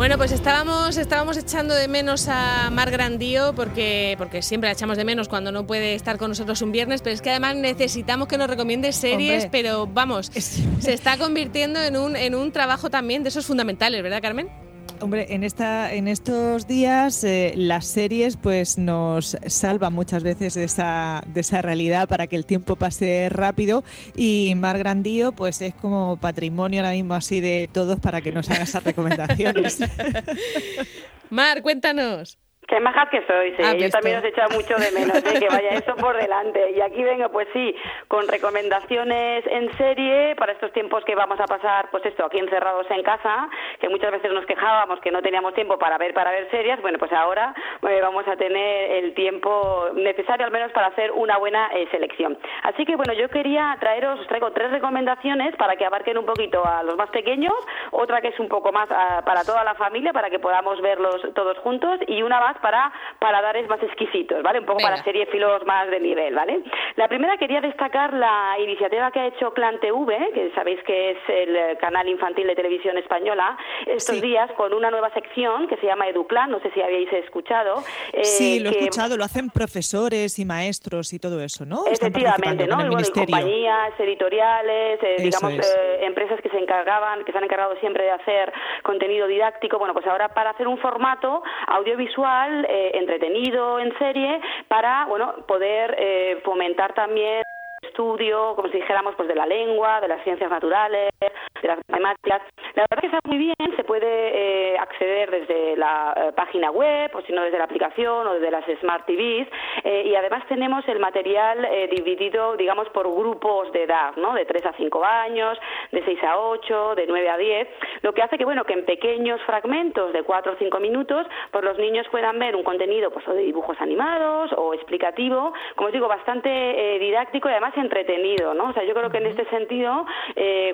Bueno, pues estábamos, estábamos echando de menos a Mar Grandío porque, porque siempre la echamos de menos cuando no puede estar con nosotros un viernes, pero es que además necesitamos que nos recomiende series, pero vamos, se está convirtiendo en un, en un trabajo también de esos fundamentales, ¿verdad, Carmen? Hombre, en esta, en estos días eh, las series pues nos salvan muchas veces de esa, de esa realidad para que el tiempo pase rápido y Mar Grandío pues es como patrimonio ahora mismo así de todos para que nos haga esas recomendaciones. Mar, cuéntanos. Qué majas que sois, ¿eh? yo también os he echado mucho de menos, ¿eh? que vaya eso por delante. Y aquí vengo, pues sí, con recomendaciones en serie para estos tiempos que vamos a pasar, pues esto, aquí encerrados en casa, que muchas veces nos quejábamos que no teníamos tiempo para ver para ver series, bueno, pues ahora eh, vamos a tener el tiempo necesario al menos para hacer una buena eh, selección. Así que bueno, yo quería traeros, os traigo tres recomendaciones para que abarquen un poquito a los más pequeños, otra que es un poco más ah, para toda la familia, para que podamos verlos todos juntos, y una más para paladares más exquisitos, ¿vale? Un poco para serie filos más de nivel, ¿vale? La primera quería destacar la iniciativa que ha hecho Clan TV, que sabéis que es el canal infantil de televisión española, estos días con una nueva sección que se llama Educlan, no sé si habéis escuchado. Eh, sí, lo he escuchado, lo hacen profesores y maestros y todo eso, ¿no? Efectivamente, ¿no? bueno, compañías editoriales, eh, digamos, eh, empresas que se encargaban, que se han encargado siempre de hacer contenido didáctico, bueno, pues ahora para hacer un formato audiovisual eh, entretenido en serie para bueno poder eh, fomentar también estudio, como si dijéramos, pues de la lengua, de las ciencias naturales, de las matemáticas. La verdad que está muy bien, se puede eh, acceder desde la eh, página web, o si no desde la aplicación o desde las Smart TVs, eh, y además tenemos el material dividido, digamos, por grupos de edad, ¿no? De 3 a 5 años, de 6 a 8, de 9 a 10, lo que hace que, bueno, que en pequeños fragmentos de 4 o 5 minutos, pues los niños puedan ver un contenido, pues, o de dibujos animados o explicativo, como os digo, bastante didáctico y además entretenido, ¿no? O sea, yo creo que en este sentido,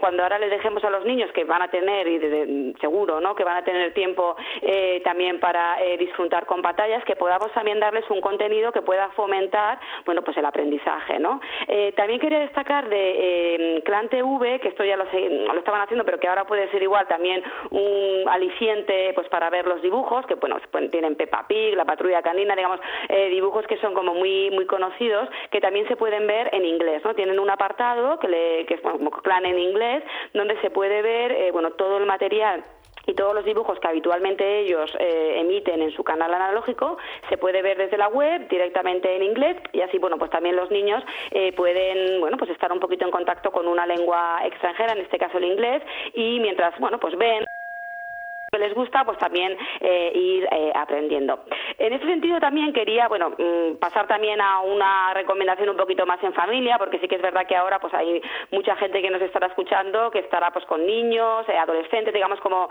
cuando ahora les dejemos a los niños que van a tener, y seguro, ¿no? Que van a tener tiempo eh, también para eh, disfrutar con pantallas, que podamos también darles un contenido que pueda fomentar, bueno, pues el aprendizaje, ¿no? Eh, también quería destacar de Clan TV, que esto ya lo, lo estaban haciendo, pero que ahora puede ser igual también un aliciente, pues para ver los dibujos, que bueno, pues, tienen Peppa Pig, la Patrulla Canina, digamos, dibujos que son como muy muy conocidos, que también se pueden ver en inglés, ¿no? Tienen un apartado que, le, que es como Clan en inglés, donde se puede ver, eh, todo el material y todos los dibujos que habitualmente ellos eh, emiten en su canal analógico se puede ver desde la web directamente en inglés y así bueno pues también los niños eh, pueden bueno pues estar un poquito en contacto con una lengua extranjera en este caso el inglés y mientras bueno pues ven que les gusta, pues también eh, ir eh, aprendiendo. En ese sentido también quería, bueno, mm, pasar también a una recomendación un poquito más en familia, porque sí que es verdad que ahora pues hay mucha gente que nos estará escuchando, que estará pues con niños, eh, adolescentes, digamos como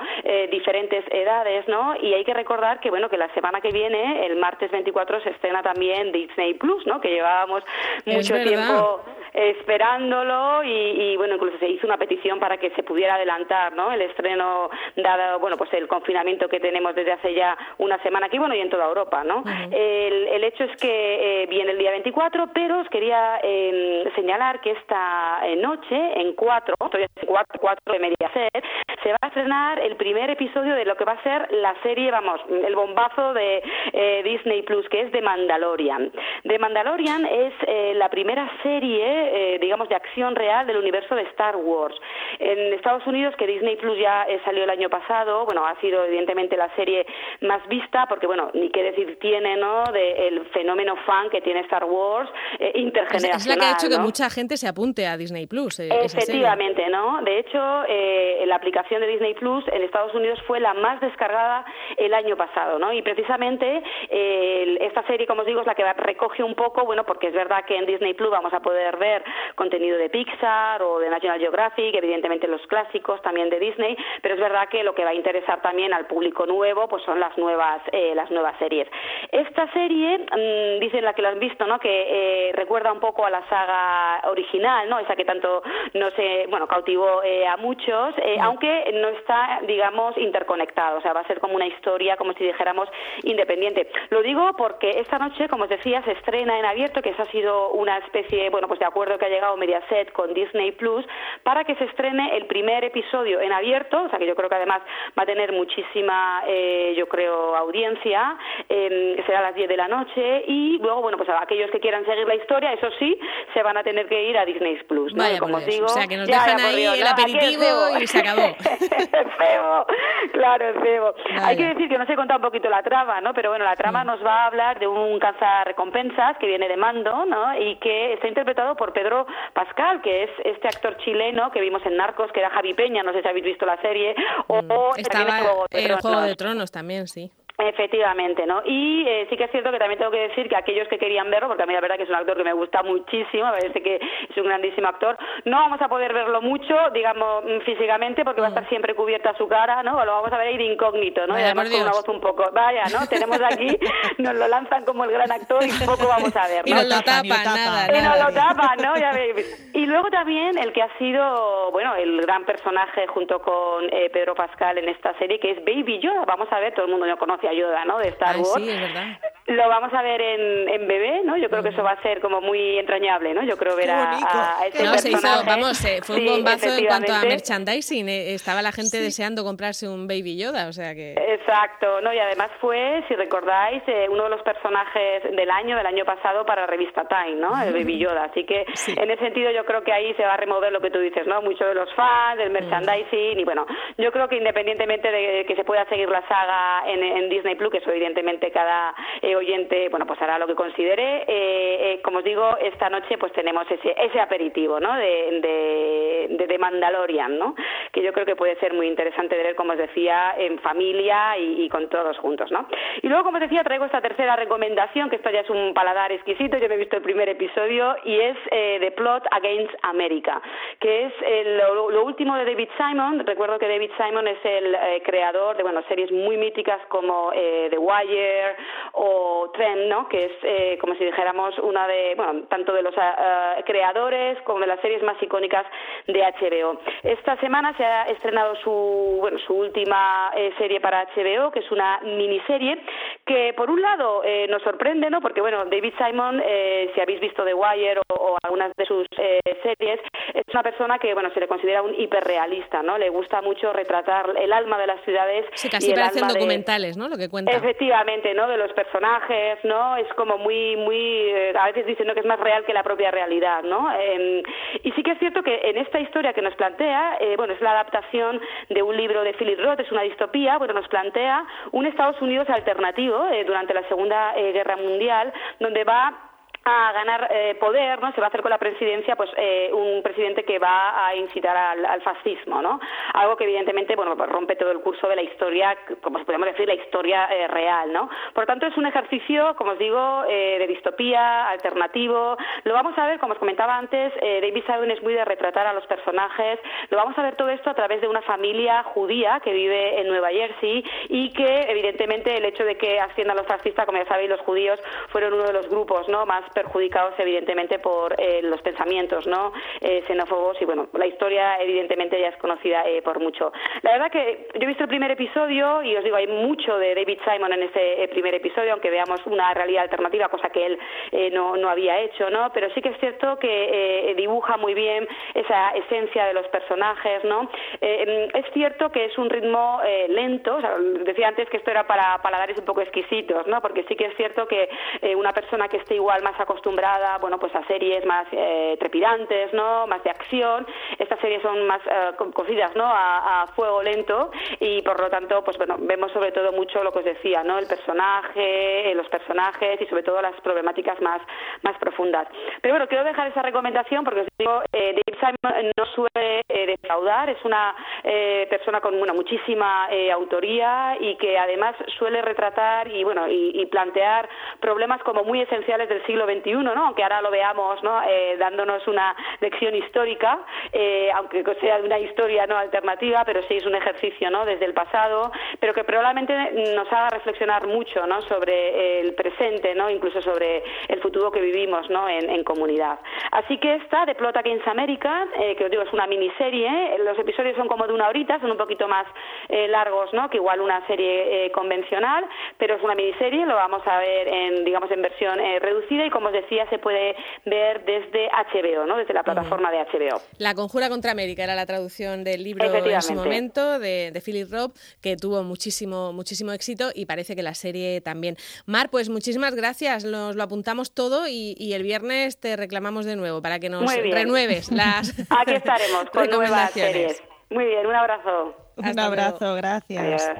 diferentes edades, ¿no? Y hay que recordar que, bueno, que la semana que viene, el martes 24, se estrena también Disney Plus, ¿no? Que llevábamos mucho tiempo esperándolo y, bueno, incluso se hizo una petición para que se pudiera adelantar, ¿no? El estreno dado, bueno, pues el confinamiento que tenemos desde hace ya una semana aquí, bueno, y en toda Europa, ¿no? el, hecho es que eh, viene el día 24, pero os quería em, señalar que esta eh, noche, en cuatro, estoy en cuatro, cuatro de Mediaset, se va a estrenar el primer episodio de lo que va a ser la serie, vamos, el bombazo de eh, Disney Plus, que es The Mandalorian. The Mandalorian es la primera serie, digamos, de acción real del universo de Star Wars. En Estados Unidos, que Disney Plus ya salió el año pasado, bueno, ha sido evidentemente la serie más vista porque, bueno, ni qué decir tiene, ¿no?, del fenómeno fan que tiene Star Wars eh, intergeneracional. Es, la que ha hecho que mucha gente se apunte a Disney Plus. Eh, Efectivamente, ¿no? De hecho, eh, la aplicación de Disney Plus en Estados Unidos fue la más descargada el año pasado, ¿no? Y precisamente esta serie, como os digo, es la que recoge un poco, bueno, porque es verdad que en Disney Plus vamos a poder ver contenido de Pixar o de National Geographic, evidentemente los clásicos también de Disney, pero es verdad que lo que va a interesar también al público nuevo, pues son las nuevas, eh, las nuevas series. Esta serie, mm, dicen la que lo han visto, ¿no? Que eh, recuerda un poco a la saga original, ¿no? Esa que tanto no sé, bueno, cautivó eh, a muchos, aunque no está, digamos, interconectado, o sea, va a ser como una historia, como si dijéramos, independiente. Lo digo porque esta noche, como os decía, se estrena en abierto, que eso ha sido una especie, bueno, pues de acuerdo acuerdo que ha llegado Mediaset con Disney Plus para que se estrene el primer episodio en abierto, o sea que yo creo que además va a tener muchísima, eh, yo creo, audiencia, eh, será a las 10 de la noche y luego, bueno, pues a aquellos que quieran seguir la historia, eso sí, se van a tener que ir a Disney Plus. ¿no? como digo, o sea que nos dejan ahí el aperitivo y se acabó. cebo, claro, cebo. Hay que decir que no se contado un poquito la trama, ¿no? Pero bueno, la trama nos va a hablar de un cazarrecompensas que viene de mando, ¿no? Y que está interpretado por Pedro Pascal, que es este actor chileno que vimos en Narcos, que era Javi Peña, no sé si habéis visto la serie, o mm. estaba en Juego de Tronos también, sí. Efectivamente, ¿no? Y eh, sí que es cierto que también tengo que decir que aquellos que querían verlo, porque a mí la verdad que es un actor que me gusta muchísimo, me parece que es un grandísimo actor, no vamos a poder verlo mucho, digamos, mm, físicamente, porque va a estar mm. siempre cubierta su cara, ¿no? lo vamos a ver ahí de incógnito, ¿no? y además con una voz un poco, vaya, ¿no? Tenemos aquí, nos lo lanzan como el gran actor y poco vamos a ver, ¿no? Y nos lo tapan, nada, Y nos lo tapan, ¿no? Ya veis. Y luego también el que ha sido, bueno, el gran personaje junto con eh, Pedro Pascal en esta serie, que es Baby Yoda. Vamos a ver, todo el mundo ya conoce a Yoda, ¿no? De Star Wars. Sí, es verdad. Lo vamos a ver en, en bebé, ¿no? Yo creo que eso va a ser como muy entrañable, ¿no? Yo creo ver a, a, ese no, se hizo, vamos, eh, fue un bombazo en cuanto a merchandising. Eh, estaba la gente deseando comprarse un Baby Yoda, o sea que... Exacto, ¿no? Y además fue, si recordáis, eh, uno de los personajes del año, del año pasado para la revista Time, ¿no? El Baby Yoda. Así que en ese sentido yo creo que ahí se va a remover lo que tú dices, ¿no? Mucho de los fans, del merchandising y bueno, yo creo que independientemente de que se pueda seguir la saga en, en Disney Plus, que eso evidentemente cada oyente, bueno, pues hará lo que considere. Eh, eh, como os digo, esta noche pues tenemos ese, ese aperitivo, ¿no? De, de, de, Mandalorian, ¿no? Que yo creo que puede ser muy interesante de ver, como os decía, en familia y, con todos juntos, ¿no? Y luego, como os decía, traigo esta tercera recomendación, que esto ya es un paladar exquisito, yo me he visto el primer episodio, y es eh, The Plot Against America, que es lo, último de David Simon. Recuerdo que David Simon es el creador de, bueno, series muy míticas como The Wire o Trend, ¿no? que es eh, como si dijéramos una de, bueno, tanto de los ah, creadores como de las series más icónicas de HBO. Esta semana se ha estrenado su, bueno, su última eh, serie para HBO, que es una miniserie que por un lado eh, nos sorprende, ¿no? porque bueno, David Simon, si habéis visto The Wire o, algunas de sus series, es una persona que bueno se le considera un hiperrealista, ¿no? Le gusta mucho retratar el alma de las ciudades. Sí, casi parecen documentales, ¿no? Lo que cuenta. Efectivamente, ¿no? De los personajes ¿no? Es como muy, muy, eh, a veces dicen que es más real que la propia realidad, ¿no? Em, y sí que es cierto que en esta historia que nos plantea, eh, bueno, es la adaptación de un libro de Philip Roth, es una distopía, bueno, nos plantea un Estados Unidos alternativo eh, durante la Segunda Guerra Mundial, donde va a ganar eh, poder, ¿no? Se va a hacer con la presidencia, pues eh, un presidente que va a incitar al, fascismo, ¿no? Algo que evidentemente, bueno, pues rompe todo el curso de la historia, como podemos decir, la historia eh, real, ¿no? Por tanto, es un ejercicio, como os digo, de distopía, alternativo. Lo vamos a ver, como os comentaba antes, David Simon es muy de retratar a los personajes. Lo vamos a ver todo esto a través de una familia judía que vive en Nueva Jersey y que, evidentemente, el hecho de que asciendan los fascistas, como ya sabéis, los judíos fueron uno de los grupos, ¿no? Más perjudicados evidentemente por eh, los pensamientos no eh, xenófobos y bueno la historia evidentemente ya es conocida eh, por mucho. La verdad que yo he visto el primer episodio y os digo hay mucho de David Simon en ese primer episodio aunque veamos una realidad alternativa cosa que él no, no había hecho no pero sí que es cierto que dibuja muy bien esa esencia de los personajes no es cierto que es un ritmo lento decía antes que esto era para paladares un poco exquisitos no porque sí que es cierto que una persona que esté igual más acostumbrada, bueno, pues a series más eh, trepidantes, ¿no? Más de acción. Estas series son más eh, cocidas, ¿no? A, fuego lento y por lo tanto, pues bueno, vemos sobre todo mucho lo que os decía, ¿no? El personaje, eh, los personajes y sobre todo las problemáticas más, más profundas. Pero bueno, quiero dejar esa recomendación porque os digo, David Simon no suele defraudar, es una persona con una muchísima autoría y que además suele retratar y bueno y plantear problemas como muy esenciales del siglo XXI ¿no? Aunque ahora lo veamos, ¿no? Eh, dándonos una lección histórica, eh, aunque sea una historia no alternativa, pero sí es un ejercicio, ¿no? Desde el pasado, pero que probablemente nos haga reflexionar mucho, ¿no? Sobre el presente, ¿no? Incluso sobre el futuro que vivimos, ¿no? En, comunidad. Así que esta de Plot Against America, eh, que os digo es una miniserie ¿vale? Los episodios son como de una horita, son un poquito más eh, largos, ¿no? Que igual una serie eh, convencional, pero es una miniserie, lo vamos a ver en, digamos, en versión eh, reducida y como os decía, se puede ver desde HBO, ¿no? Desde la plataforma de HBO. La Conjura contra América era la traducción del libro en su momento de, de Philip Robb, que tuvo muchísimo, muchísimo éxito y parece que la serie también. Mar, pues muchísimas gracias, nos lo apuntamos todo y, el viernes te reclamamos de nuevo para que nos renueves las Aquí estaremos con nuevas series. Muy bien, un abrazo. Un abrazo, gracias.